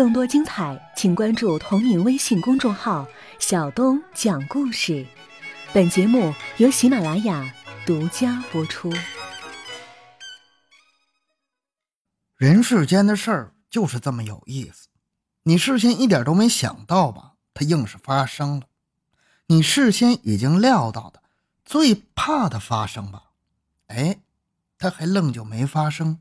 更多精彩，请关注同名微信公众号“小东讲故事”。本节目由喜马拉雅独家播出。人世间的事儿就是这么有意思，你事先一点都没想到吧？它硬是发生了。你事先已经料到的，最怕的发生吧？哎，它还愣就没发生。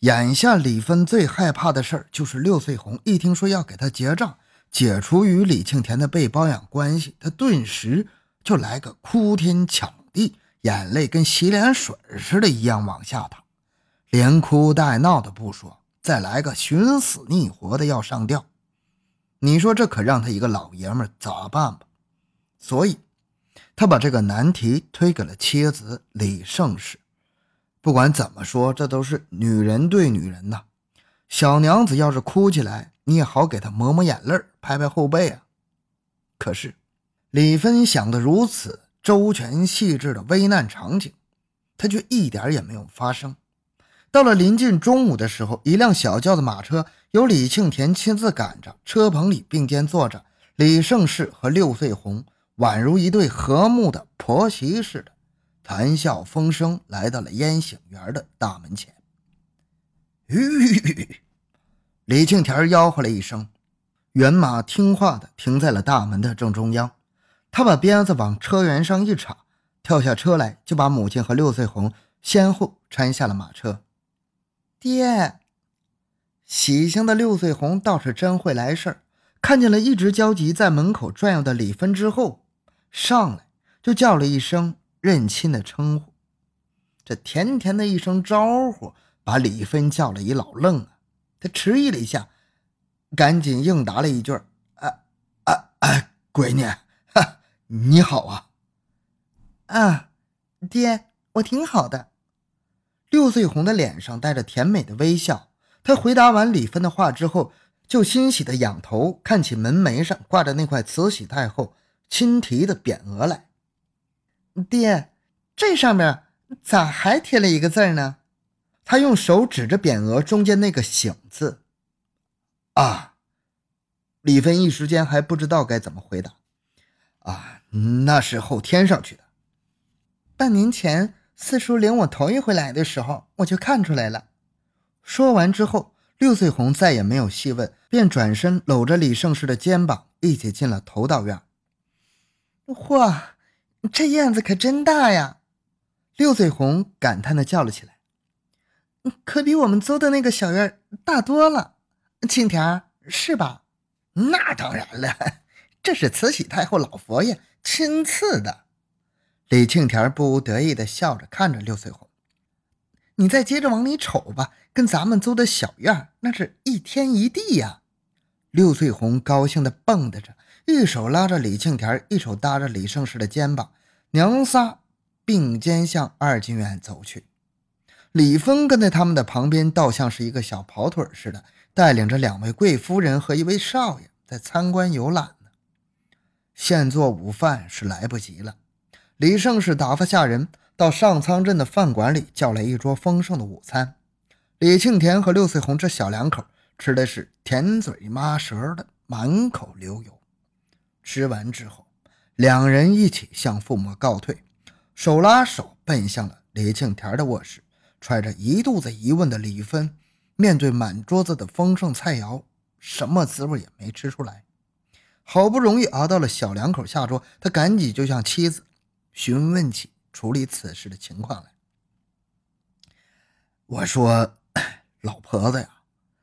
眼下李芬最害怕的事儿就是六岁红一听说要给他结账，解除与李庆田的被包养关系，他顿时就来个哭天抢地，眼泪跟洗脸水似的，一样往下淌，连哭带闹的不说，再来个寻死觅活的要上吊，你说这可让他一个老爷们咋办吧？所以，他把这个难题推给了妻子李胜氏。不管怎么说，这都是女人对女人呐。小娘子要是哭起来，你也好给她抹抹眼泪，拍拍后背啊。可是李芬想的如此周全细致的危难场景，她却一点也没有发生。到了临近中午的时候，一辆小轿的马车由李庆田亲自赶着，车棚里并肩坐着李胜氏和六岁红，宛如一对和睦的婆媳似的。谈笑风生，来到了烟醒园的大门前。吁！李庆田吆喝了一声，原马听话的停在了大门的正中央。他把鞭子往车辕上一插，跳下车来，就把母亲和六岁红先后搀下了马车。爹，喜庆的六岁红倒是真会来事儿，看见了一直焦急在门口转悠的李芬之后，上来就叫了一声。认亲的称呼，这甜甜的一声招呼，把李芬叫了一老愣啊！他迟疑了一下，赶紧应答了一句：“啊啊啊，闺女，你好啊！”“啊，爹，我挺好的。”六岁红的脸上带着甜美的微笑。他回答完李芬的话之后，就欣喜的仰头看起门楣上挂着那块慈禧太后亲题的匾额来。爹，这上面咋还贴了一个字呢？他用手指着匾额中间那个“醒”字。啊！李芬一时间还不知道该怎么回答。啊，那是后添上去的。半年前四叔领我头一回来的时候，我就看出来了。说完之后，六岁红再也没有细问，便转身搂着李胜氏的肩膀，一起进了头道院。嚯！这院子可真大呀！六岁红感叹的叫了起来：“可比我们租的那个小院大多了。”庆田是吧？那当然了，这是慈禧太后老佛爷亲赐的。李庆田不无得意的笑着看着六岁红：“你再接着往里瞅吧，跟咱们租的小院那是一天一地呀！”六岁红高兴的蹦跶着。一手拉着李庆田，一手搭着李胜世的肩膀，娘仨并肩向二进院走去。李峰跟在他们的旁边，倒像是一个小跑腿似的，带领着两位贵夫人和一位少爷在参观游览呢。现做午饭是来不及了，李胜世打发下人到上苍镇的饭馆里叫来一桌丰盛的午餐。李庆田和六岁红这小两口吃的是甜嘴麻舌的，满口流油。吃完之后，两人一起向父母告退，手拉手奔向了李庆田的卧室。揣着一肚子疑问的李芬，面对满桌子的丰盛菜肴，什么滋味也没吃出来。好不容易熬到了小两口下桌，他赶紧就向妻子询问起处理此事的情况来。我说：“老婆子呀，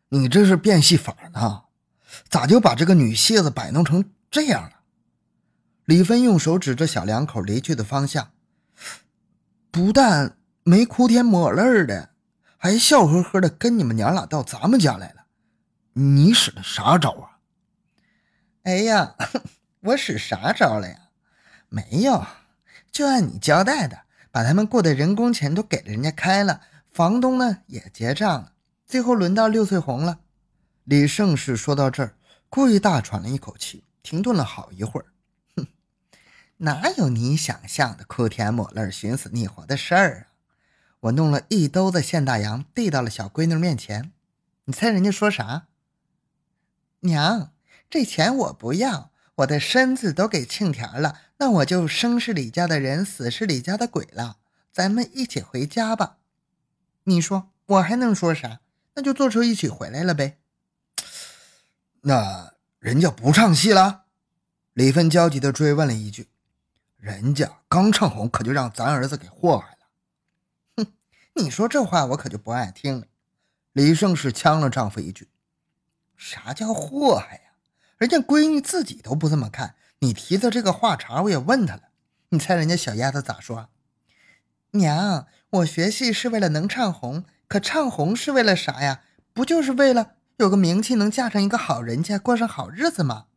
你这是变戏法呢？咋就把这个女蝎子摆弄成这样了？”李芬用手指着小两口离去的方向，不但没哭天抹泪的，还笑呵呵的跟你们娘俩到咱们家来了。你使的啥招啊？哎呀，我使啥招了呀？没有，就按你交代的，把他们雇的人工钱都给了人家开了，房东呢也结账了。最后轮到六岁红了。李胜氏说到这儿，故意大喘了一口气，停顿了好一会儿。哪有你想象的哭天抹泪、寻死觅活的事儿啊！我弄了一兜子现大洋，递到了小闺女面前。你猜人家说啥？娘，这钱我不要，我的身子都给庆田了，那我就生是李家的人，死是李家的鬼了。咱们一起回家吧。你说我还能说啥？那就坐车一起回来了呗。那人家不唱戏了？李芬焦急地追问了一句。人家刚唱红，可就让咱儿子给祸害了。哼，你说这话我可就不爱听了。李胜是呛了丈夫一句：“啥叫祸害呀？人家闺女自己都不这么看，你提的这个话茬，我也问她了。你猜人家小丫头咋说？娘，我学戏是为了能唱红，可唱红是为了啥呀？不就是为了有个名气，能嫁上一个好人家，过上好日子吗？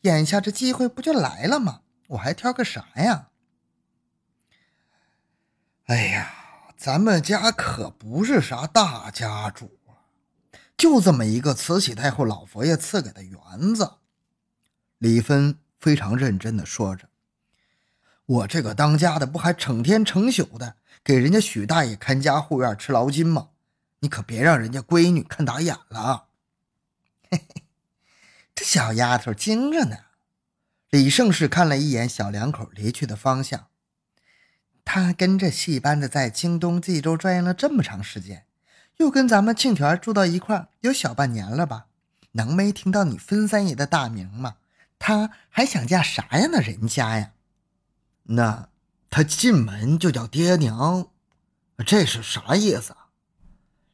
眼下这机会不就来了吗？我还挑个啥呀？哎呀，咱们家可不是啥大家主啊，就这么一个慈禧太后老佛爷赐给的园子。李芬非常认真的说着：“我这个当家的不还成天成宿的给人家许大爷看家护院吃劳金吗？你可别让人家闺女看打眼了。”嘿嘿，这小丫头精着呢。李胜士看了一眼小两口离去的方向，他跟着戏班子在京东、冀州转悠了这么长时间，又跟咱们庆田住到一块有小半年了吧？能没听到你分三爷的大名吗？他还想嫁啥样的人家呀？那他进门就叫爹娘，这是啥意思啊？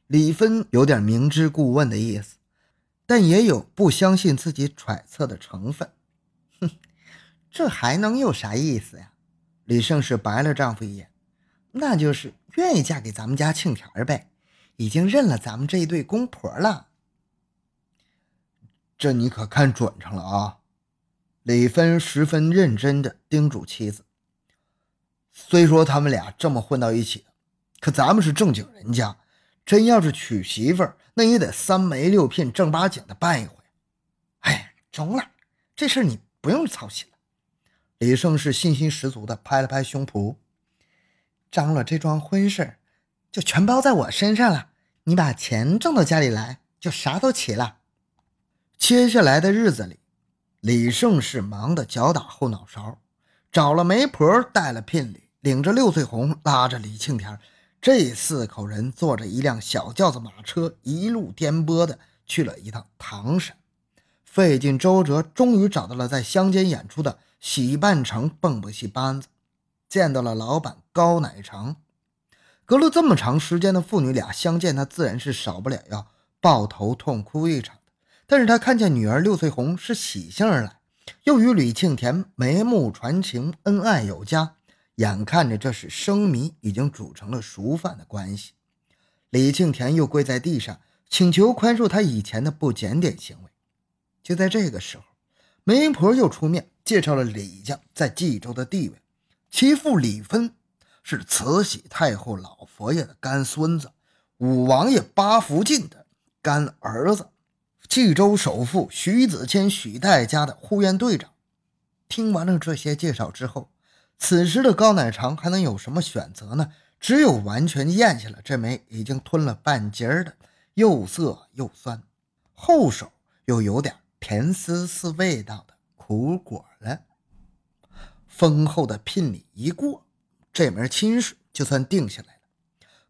李芬有点明知故问的意思，但也有不相信自己揣测的成分。这还能有啥意思呀？李胜是白了丈夫一眼，那就是愿意嫁给咱们家庆田呗，已经认了咱们这一对公婆了。这你可看准上了啊！李芬十分认真地叮嘱妻子。虽说他们俩这么混到一起可咱们是正经人家，真要是娶媳妇，那也得三媒六聘，正八经的办一回。哎，中了，这事你不用操心了。李胜是信心十足的拍了拍胸脯，张罗这桩婚事就全包在我身上了。你把钱挣到家里来，就啥都齐了。接下来的日子里，李胜是忙得脚打后脑勺，找了媒婆，带了聘礼，领着六岁红，拉着李庆田，这四口人坐着一辆小轿子马车，一路颠簸的去了一趟唐山，费尽周折，终于找到了在乡间演出的。喜半城蹦蹦戏班子，见到了老板高乃成。隔了这么长时间的父女俩相见，他自然是少不了要抱头痛哭一场的。但是他看见女儿六岁红是喜兴而来，又与李庆田眉目传情，恩爱有加，眼看着这是生米已经煮成了熟饭的关系。李庆田又跪在地上请求宽恕他以前的不检点行为。就在这个时候，媒婆又出面。介绍了李家在冀州的地位，其父李芬是慈禧太后老佛爷的干孙子，五王爷八福晋的干儿子，冀州首富徐子谦许代家的护院队长。听完了这些介绍之后，此时的高乃长还能有什么选择呢？只有完全咽下了这枚已经吞了半截的又涩又酸，后手又有点甜丝丝味道的。苦果了，丰厚的聘礼一过，这门亲事就算定下来了。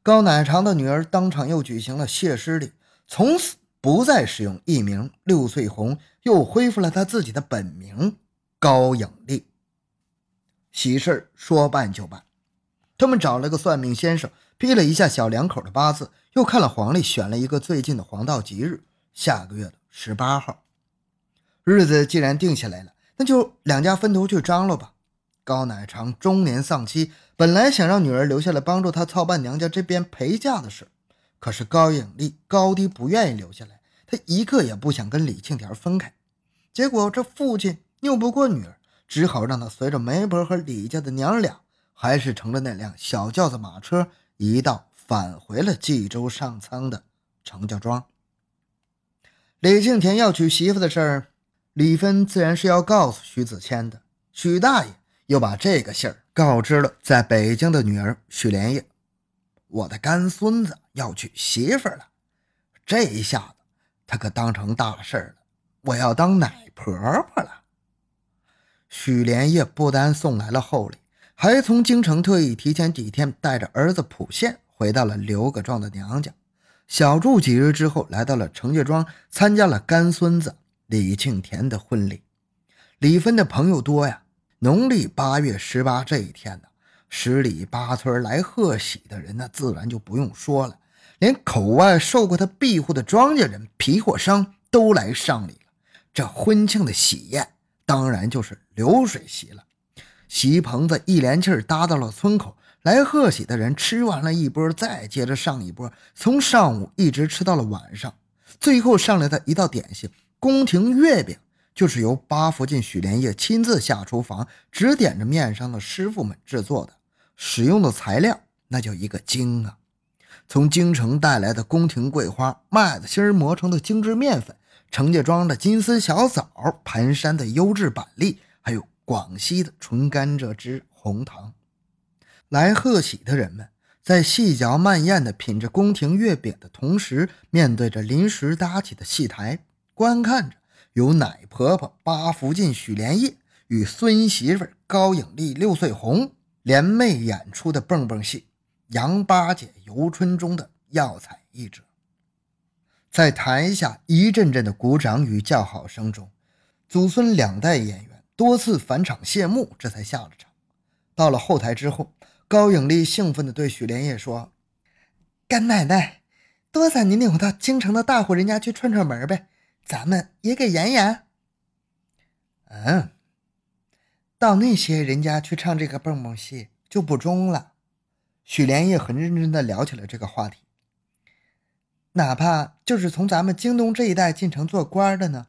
高乃长的女儿当场又举行了谢师礼，从此不再使用艺名六岁红，又恢复了她自己的本名高颖丽。喜事说办就办，他们找了个算命先生，批了一下小两口的八字，又看了黄历，选了一个最近的黄道吉日，下个月的十八号。日子既然定下来了，那就两家分头去张罗吧。高乃长中年丧妻，本来想让女儿留下来帮助他操办娘家这边陪嫁的事，可是高颖丽高低不愿意留下来，他一刻也不想跟李庆田分开。结果这父亲拗不过女儿，只好让他随着媒婆和李家的娘俩，还是乘着那辆小轿子马车，一道返回了冀州上苍的程家庄。李庆田要娶媳妇的事儿。李芬自然是要告诉徐子谦的，许大爷又把这个信儿告知了在北京的女儿许莲叶。我的干孙子要娶媳妇了，这一下子他可当成大事了。我要当奶婆婆了。许连夜不单送来了厚礼，还从京城特意提前几天带着儿子普宪回到了刘各庄的娘家，小住几日之后，来到了程家庄参加了干孙子李庆田的婚礼。李芬的朋友多呀，农历八月十八这一天呢，十里八村来贺喜的人，那自然就不用说了，连口外受过他庇护的庄稼人、皮货商都来上礼了。这婚庆的喜宴。当然就是流水席了，席棚子一连气儿搭到了村口，来贺喜的人吃完了一波，再接着上一波，从上午一直吃到了晚上。最后上来的一道点心——宫廷月饼，就是由八福晋许连夜亲自下厨房指点着面上的师傅们制作的，使用的材料那叫一个精啊！从京城带来的宫廷桂花、麦子芯磨成的精致面粉。程家庄的金丝小枣，盘山的优质板栗，还有广西的纯甘蔗汁红糖。来贺喜的人们在细嚼慢咽地品着宫廷月饼的同时，面对着临时搭起的戏台，观看着由奶婆婆八福晋许连夜与孙媳妇高颖丽六岁红联袂演出的蹦蹦戏《杨八姐游春》中的要彩一折。在台下一阵阵的鼓掌与叫好声中，祖孙两代演员多次返场谢幕，这才下了场。到了后台之后，高颖丽兴奋地对许连夜说：“干奶奶，多咱您领我到京城的大户人家去串串门呗，咱们也给演演。”“嗯，到那些人家去唱这个蹦蹦戏就不中了。”许连夜很认真的聊起了这个话题。哪怕就是从咱们京东这一带进城做官的呢，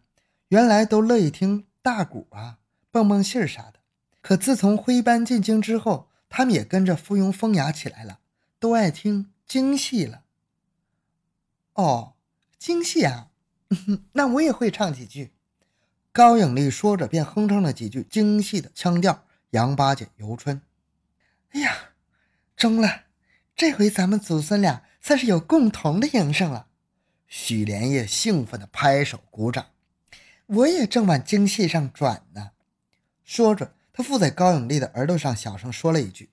原来都乐意听大鼓啊、蹦蹦戏啥的。可自从徽班进京之后，他们也跟着附庸风雅起来了，都爱听京戏了。哦，京戏啊，那我也会唱几句。高永丽说着，便哼唱了几句京戏的腔调，《杨八姐游春》。哎呀，中了！这回咱们祖孙俩。算是有共同的营生了，许连夜兴奋地拍手鼓掌。我也正往京戏上转呢。说着，他附在高永丽的耳朵上，小声说了一句：“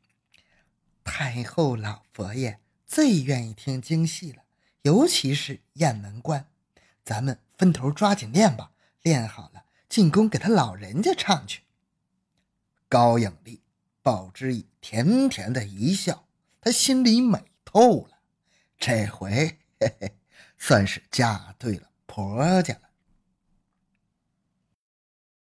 太后老佛爷最愿意听京戏了，尤其是雁门关。咱们分头抓紧练吧，练好了进宫给他老人家唱去。”高影丽报之以甜甜的一笑，她心里美透了。这回嘿嘿，算是嫁对了婆家了。